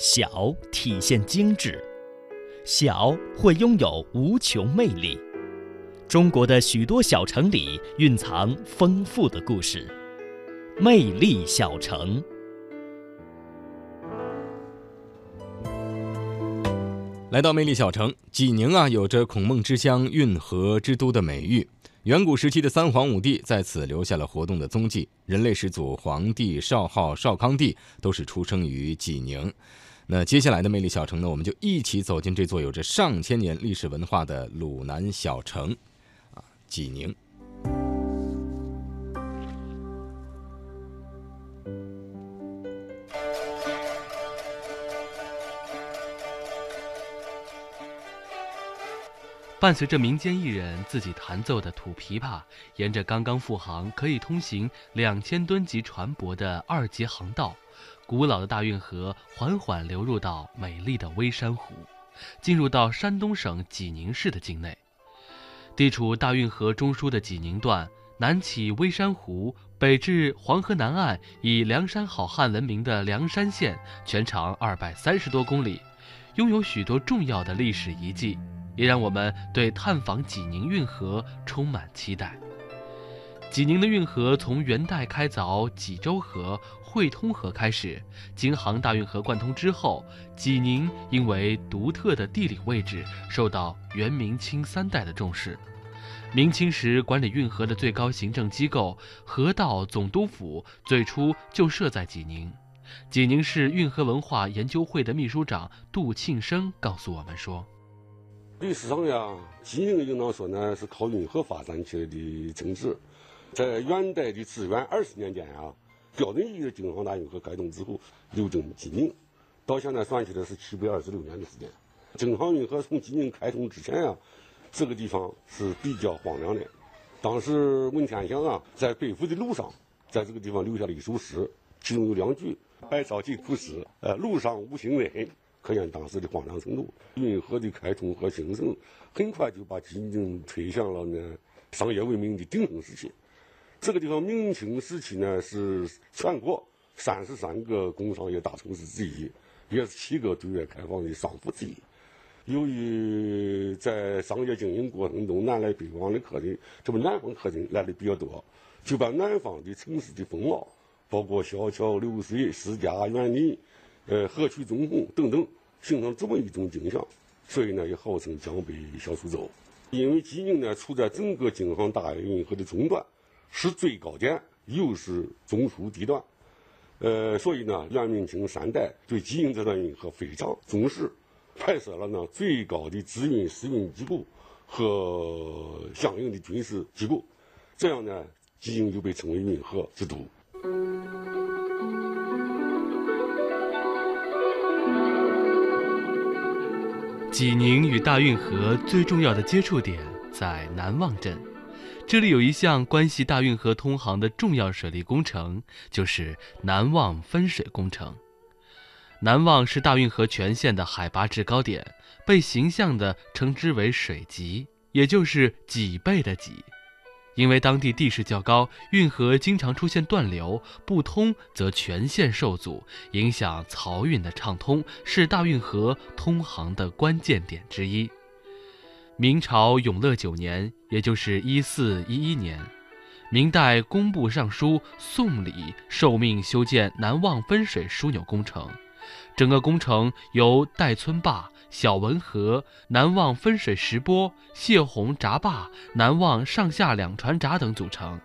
小体现精致，小会拥有无穷魅力。中国的许多小城里蕴藏丰富的故事，魅力小城。来到魅力小城，济宁啊，有着“孔孟之乡、运河之都”的美誉。远古时期的三皇五帝在此留下了活动的踪迹，人类始祖黄帝少昊、少康帝都是出生于济宁。那接下来的魅力小城呢，我们就一起走进这座有着上千年历史文化的鲁南小城，啊，济宁。伴随着民间艺人自己弹奏的土琵琶，沿着刚刚复航、可以通行两千吨级船舶的二级航道，古老的大运河缓缓流入到美丽的微山湖，进入到山东省济宁市的境内。地处大运河中枢的济宁段，南起微山湖，北至黄河南岸，以梁山好汉闻名的梁山县，全长二百三十多公里，拥有许多重要的历史遗迹。也让我们对探访济宁运河充满期待。济宁的运河从元代开凿济州河、汇通河开始，京杭大运河贯通之后，济宁因为独特的地理位置，受到元、明清三代的重视。明清时管理运河的最高行政机构河道总督府最初就设在济宁。济宁市运河文化研究会的秘书长杜庆生告诉我们说。历史上呀，济宁应当说呢是靠运河发展起来的城市。在元代的至元二十年间啊，标准意义的京杭大运河开通之后，流经济宁，到现在算起来是七百二十六年的时间。京杭运河从济宁开通之前啊，这个地方是比较荒凉的。当时文天祥啊在北赴的路上，在这个地方留下了一首诗，其中有两句：“百草尽枯死，呃，路上无行人。”可见当时的荒凉程度。运河的开通和兴盛，很快就把金陵推向了呢商业文明的鼎盛时期。这个地方明清时期呢是全国三十三个工商业大城市之一，也是七个对外开放的商埠之一。由于在商业经营过程中南来北往的客人，这不南方客人来的比较多，就把南方的城市的风貌，包括小桥流水、私家园林。呃，河曲纵横等等，形成这么一种景象，所以呢，也号称江北小苏州。因为济宁呢，处在整个京杭大运河的中段，是最高点，又是中枢地段，呃，所以呢，元明清三代对济宁这段运河非常重视，派设了呢最高的资运司运机构和相应的军事机构，这样呢，济宁就被称为运河之都。济宁与大运河最重要的接触点在南望镇，这里有一项关系大运河通航的重要水利工程，就是南望分水工程。南望是大运河全线的海拔制高点，被形象地称之为水脊，也就是脊背的脊。因为当地地势较高，运河经常出现断流，不通则全线受阻，影响漕运的畅通，是大运河通航的关键点之一。明朝永乐九年，也就是一四一一年，明代工部尚书宋礼受命修建南望分水枢纽工程，整个工程由戴村坝。小文河、南望分水石波、泄洪闸坝、南望上下两船闸等组成。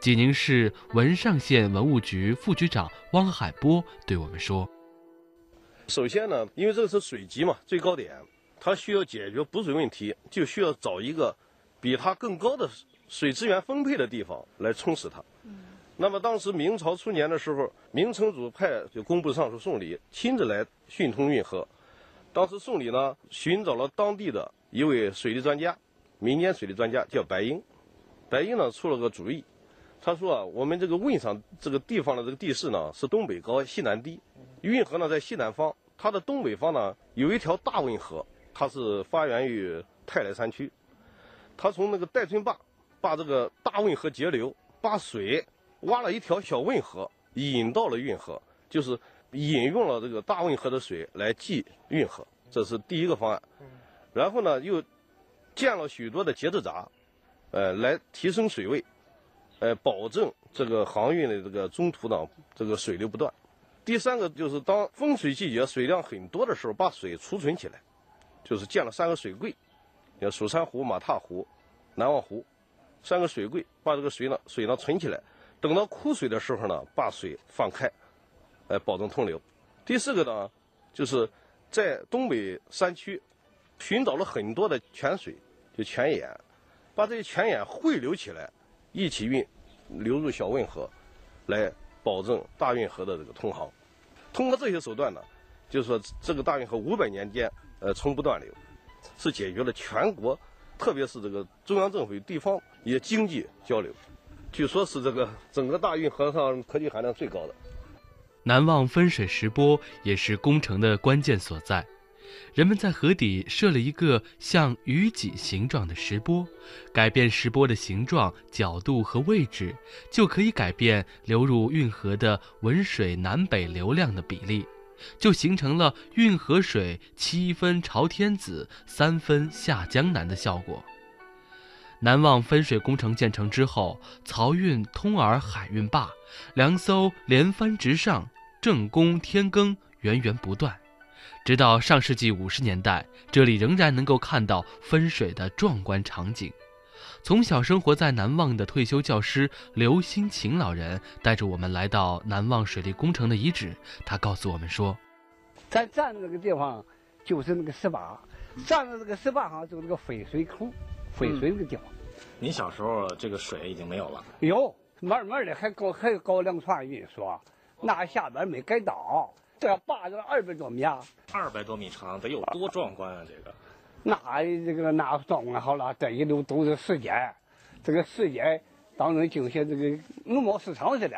济宁市文上县文物局副局长汪海波对我们说：“首先呢，因为这个是水级嘛，最高点，它需要解决补水问题，就需要找一个比它更高的水资源分配的地方来充实它。那么当时明朝初年的时候，明成祖派就工部尚书宋礼亲自来训通运河。”当时宋礼呢寻找了当地的一位水利专家，民间水利专家叫白英。白英呢出了个主意，他说啊，我们这个汶上这个地方的这个地势呢是东北高西南低，运河呢在西南方，它的东北方呢有一条大汶河，它是发源于泰来山区，它从那个戴村坝把这个大汶河截流，把水挖了一条小汶河引到了运河，就是。引用了这个大运河的水来济运河，这是第一个方案。然后呢，又建了许多的节制闸，呃，来提升水位，呃，保证这个航运的这个中途呢，这个水流不断。第三个就是当丰水季节水量很多的时候，把水储存起来，就是建了三个水柜，叫蜀山湖、马踏湖、南望湖，三个水柜，把这个水呢水呢存起来，等到枯水的时候呢，把水放开，来保证通流。第四个呢，就是在东北山区寻找了很多的泉水，就泉眼，把这些泉眼汇流起来，一起运流入小汶河，来保证大运河的这个通航。通过这些手段呢，就是说这个大运河五百年间，呃，从不断流，是解决了全国，特别是这个中央政府与地方也经济交流。据说是这个整个大运河上科技含量最高的。南望分水石波也是工程的关键所在。人们在河底设了一个像鱼脊形状的石波，改变石波的形状、角度和位置，就可以改变流入运河的文水南北流量的比例，就形成了运河水七分朝天子，三分下江南的效果。南望分水工程建成之后，漕运通洱海运坝，粮艘连番直上，正宫天耕源源不断。直到上世纪五十年代，这里仍然能够看到分水的壮观场景。从小生活在南望的退休教师刘新琴老人带着我们来到南望水利工程的遗址。他告诉我们说：“咱站的这个地方就是那个石坝，站的这个石坝上就是那个分水口，分水那个地方。您小时候这个水已经没有了？有，慢慢的还搞还搞两船运输，那下边没改道。”这坝子二百多米啊，二百多米长，得有多壮观啊！这个，那这个那壮观好了，这一路都是世界，这个世界当中就像这个农贸市场似的，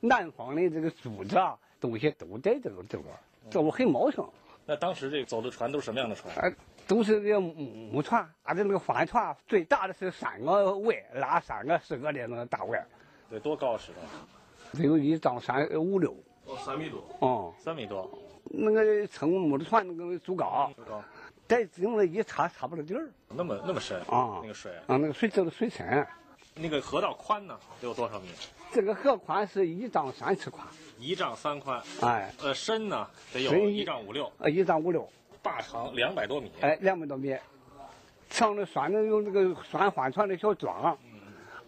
南方的这个竹子啊，东西都在这个这边，这我很茂盛。那当时这走的船都是什么样的船？哎，都是这木木船，啊，这那个帆船最大的是三个桅，拉三个四个的那个大桅。得多高尺的？得有一丈三五六。哦，三米多。哦，三米多。那个乘木的船，那个足高。足高。在用了一插插不着底儿。那么那么深啊？那个水。啊，那个水这个水深。那个河道宽呢？得有多少米？这个河宽是一丈三尺宽。一丈三宽。哎。呃，深呢得有一丈五六。呃，一丈五六。坝长两百多米。哎，两百多米。上的拴的有那个拴帆船的小桩。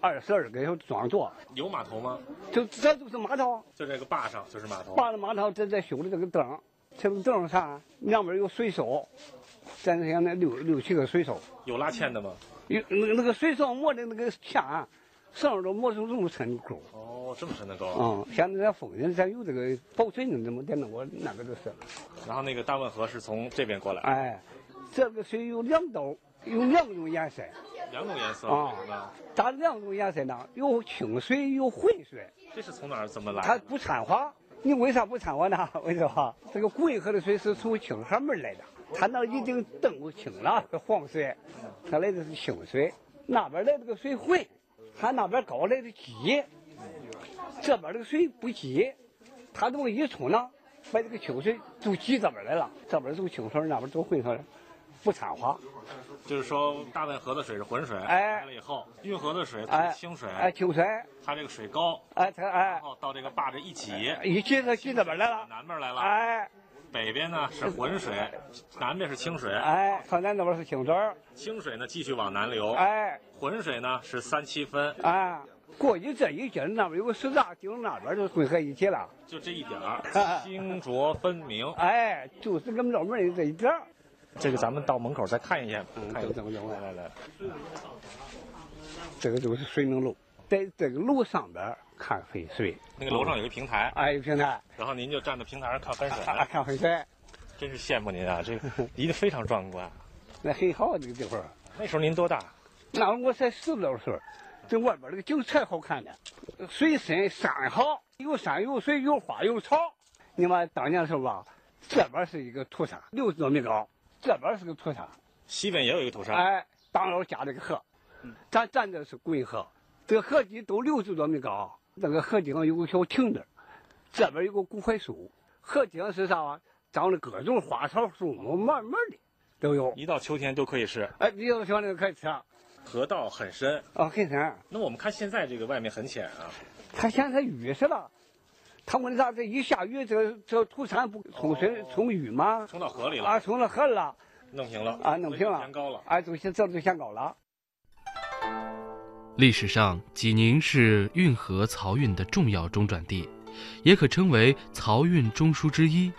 二十二个小桩座，有码头吗？就这就是码头，就这个坝上就是码头。坝的码头这在修的这个灯，这个灯上两边有水手，咱这那六六七个水手。有拉纤的吗？有那个那个水手磨的那个线，上都磨成这么深的沟。哦，这么深的沟。嗯，现在咱丰人咱有这个保水的，怎么点那我那个就是。然后那个大汶河是从这边过来。哎，这个水有两道，有两种颜色。两种颜色啊，咋两种颜色呢？有清水，有浑水。这是从哪儿怎么来？它不掺和。你为啥不掺和呢？我跟你说哈，这个贵河的水是从清河门来的，它那已经澄清了黄水，它来的是清水。那边来这个水浑，它那边高来的急，这边这个水不急，它这么一冲呢，把这个清水就挤这边来了，这边走清水，那边走浑水，不掺和。就是说，大汶河的水是浑水，来了以后，运河的水它是清水，哎，清水，它这个水高，哎，它哎，然后到这个坝这一挤，一挤它进这边来了，南边来了，哎，北边呢是浑水，南边是清水，哎，它南那边是清水，清水呢继续往南流，哎，浑水呢是三七分，哎，过去这一截那边有个石闸，顶那边就汇合一起了，就这一点儿，清浊分明，哎，就是个老门的这一点儿。这个咱们到门口再看一眼，看等等等，来来来，这个就是水明楼，在这个楼上边看分水。那个楼上有个平台，哎，有平台。然后您就站在平台上看分水，看分水。真是羡慕您啊，这个 离得非常壮观。那很好，这个地方。那时候您多大？那我才十多岁，这外边这个景才好看呢，水深山好，有山有水有花有草。你们当年的时候吧，这边是一个土山，六十多米高。这边是个土山，西边也有一个土山。哎，当腰夹了个河，咱站的是滚河，这个河底都六十多米高，那个河顶上有个小亭子，这边有个古槐树，河顶是啥啊？长的各种花草树木，满满的都有。一到秋天都可以吃。哎，你要说那个可以吃。河道很深啊，很深。那我们看现在这个外面很浅啊。它现在雨是了，它问啥？这一下雨，这这土山不冲水冲雨吗？冲到河里了啊，冲到河了。弄平了啊，弄平了，偏高了。哎，就这就显高了。历史上，济宁是运河漕运的重要中转地，也可称为漕运中枢之一。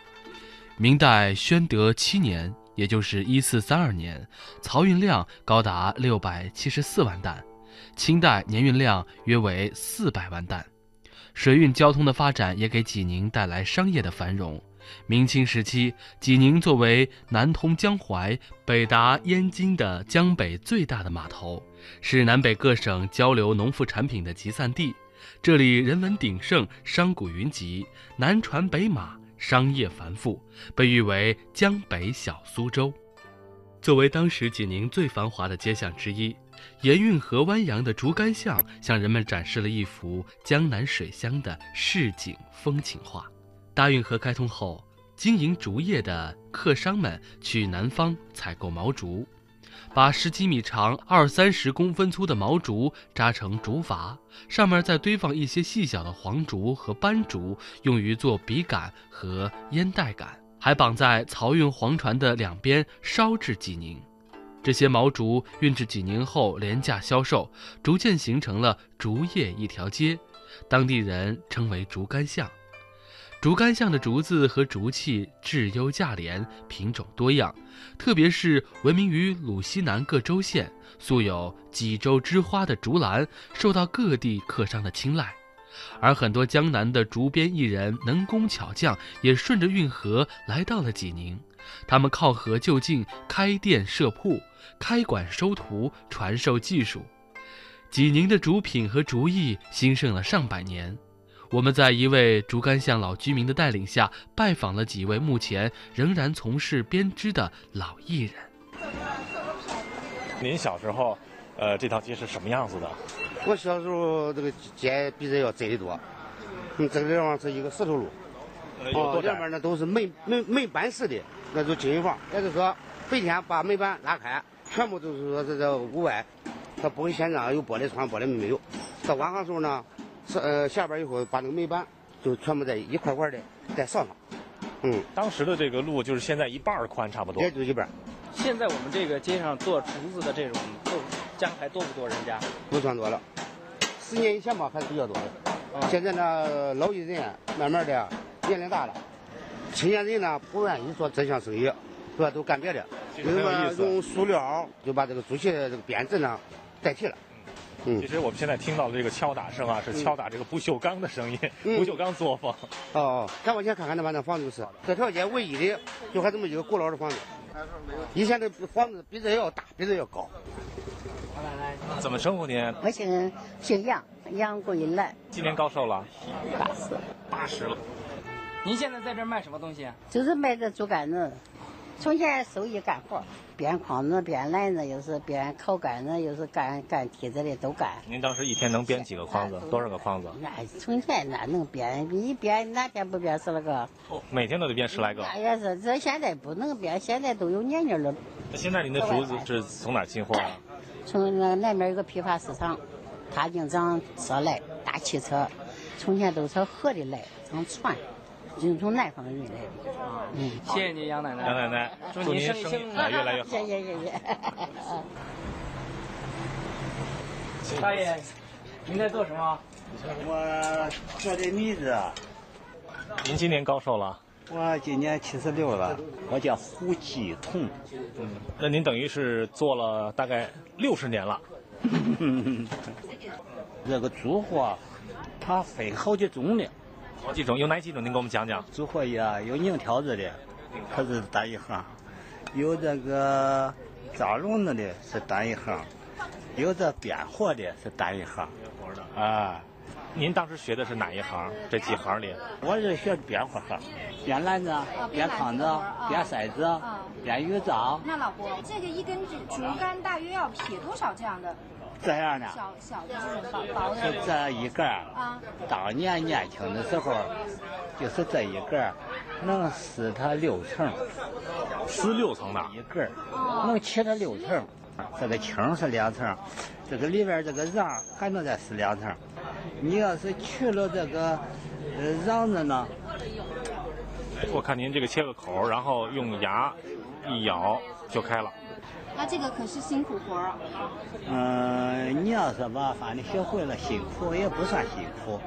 明代宣德七年，也就是一四三二年，漕运量高达六百七十四万担；清代年运量约为四百万担。水运交通的发展也给济宁带来商业的繁荣。明清时期，济宁作为南通江淮、北达燕京的江北最大的码头，是南北各省交流农副产品的集散地。这里人文鼎盛，商贾云集，南船北马，商业繁富，被誉为“江北小苏州”。作为当时济宁最繁华的街巷之一，沿运河湾扬的竹竿巷向人们展示了一幅江南水乡的市井风情画。大运河开通后，经营竹业的客商们去南方采购毛竹，把十几米长、二三十公分粗的毛竹扎成竹筏，上面再堆放一些细小的黄竹和斑竹，用于做笔杆和烟袋杆，还绑在漕运黄船的两边，烧至济宁。这些毛竹运至济宁后廉价销售，逐渐形成了竹业一条街，当地人称为竹竿巷。竹竿巷的竹子和竹器质优价廉，品种多样，特别是闻名于鲁西南各州县、素有“济州之花”的竹篮，受到各地客商的青睐。而很多江南的竹编艺人、能工巧匠也顺着运河来到了济宁，他们靠河就近，开店设铺，开馆收徒，传授技术。济宁的竹品和竹艺兴盛了上百年。我们在一位竹竿巷老居民的带领下，拜访了几位目前仍然从事编织的老艺人。您小时候，呃，这条街是什么样子的？我小时候这个街比这要窄得多。嗯，这个地方是一个石头路，哦，两边呢都是门门门板式的那种经营房。也就是说，白天把门板拉开，全部都是说这个屋外，它不会现在有玻璃窗，玻璃门没有。到晚上时候呢。是呃，下班以后把那个门板就全部在一块块的再上上。嗯，当时的这个路就是现在一半宽，差不多。也就一半。现在我们这个街上做竹子的这种，家还多不多？人家不算多了。十年以前吧，还是比较多的。现在呢，老艺人慢慢的年龄大了，青年人呢不愿意做这项生意，是吧都干别的。很有意思。用塑料就把这个竹器这个编制呢代替了。嗯其实我们现在听到的这个敲打声啊，是敲打这个不锈钢的声音，不锈钢作坊。哦，再往前看看那把那房子就是，这条街唯一的就还这么一个古老的房子。以前的房子比这要大，比这要高。怎么称呼您？我姓姓杨，杨桂兰。今年高寿了？八十。八十了。您现在在这卖什么东西？就是卖这竹竿子。从前手艺干活，编筐子、编篮子，又是编烤杆子，又是干干梯子的，都干。您当时一天能编几个筐子？多少个筐子？那从前那能编，一编哪天不编十来个？每天都得编十来个。那也是，这现在不能编，现在都有年年了。那现在您的竹子是从哪进货啊？从那南边有个批发市场，他经常车来大汽车，从前都是河里来，从船。就从南方运来的。嗯，谢谢你杨奶奶。杨奶奶，祝您生意越来越好。谢谢谢谢。大爷，您在做什么？我做的米子。您今年高寿了？我今年七十六了。我叫胡继同。嗯，那您等于是做了大概六十年了。这个竹货，它分好几种的。好几种，有哪几种？您给我们讲讲。竹货呀，有拧条子的，它是单一行；有这个扎笼子的，是单一行；有这编货的，是单一行。啊。您当时学的是哪一行？这几行里？我是学编货行，编篮子、编筐子、编筛子、编鱼灶。那老伯，这个一根竹竹竿大约要劈多少这样的？这样的，小小的这种薄薄的，是这一根儿。啊，当年年轻的时候，就是这一根儿，能撕它六层，撕六层的，一根儿，能切它六层。这个青是两层，这个里边这个瓤还能再撕两层。你要是去了这个呃瓤子呢？我看您这个切个口，然后用牙一咬就开了。那这个可是辛苦活儿。嗯，你要是吧，反正学会了辛苦也不算辛苦。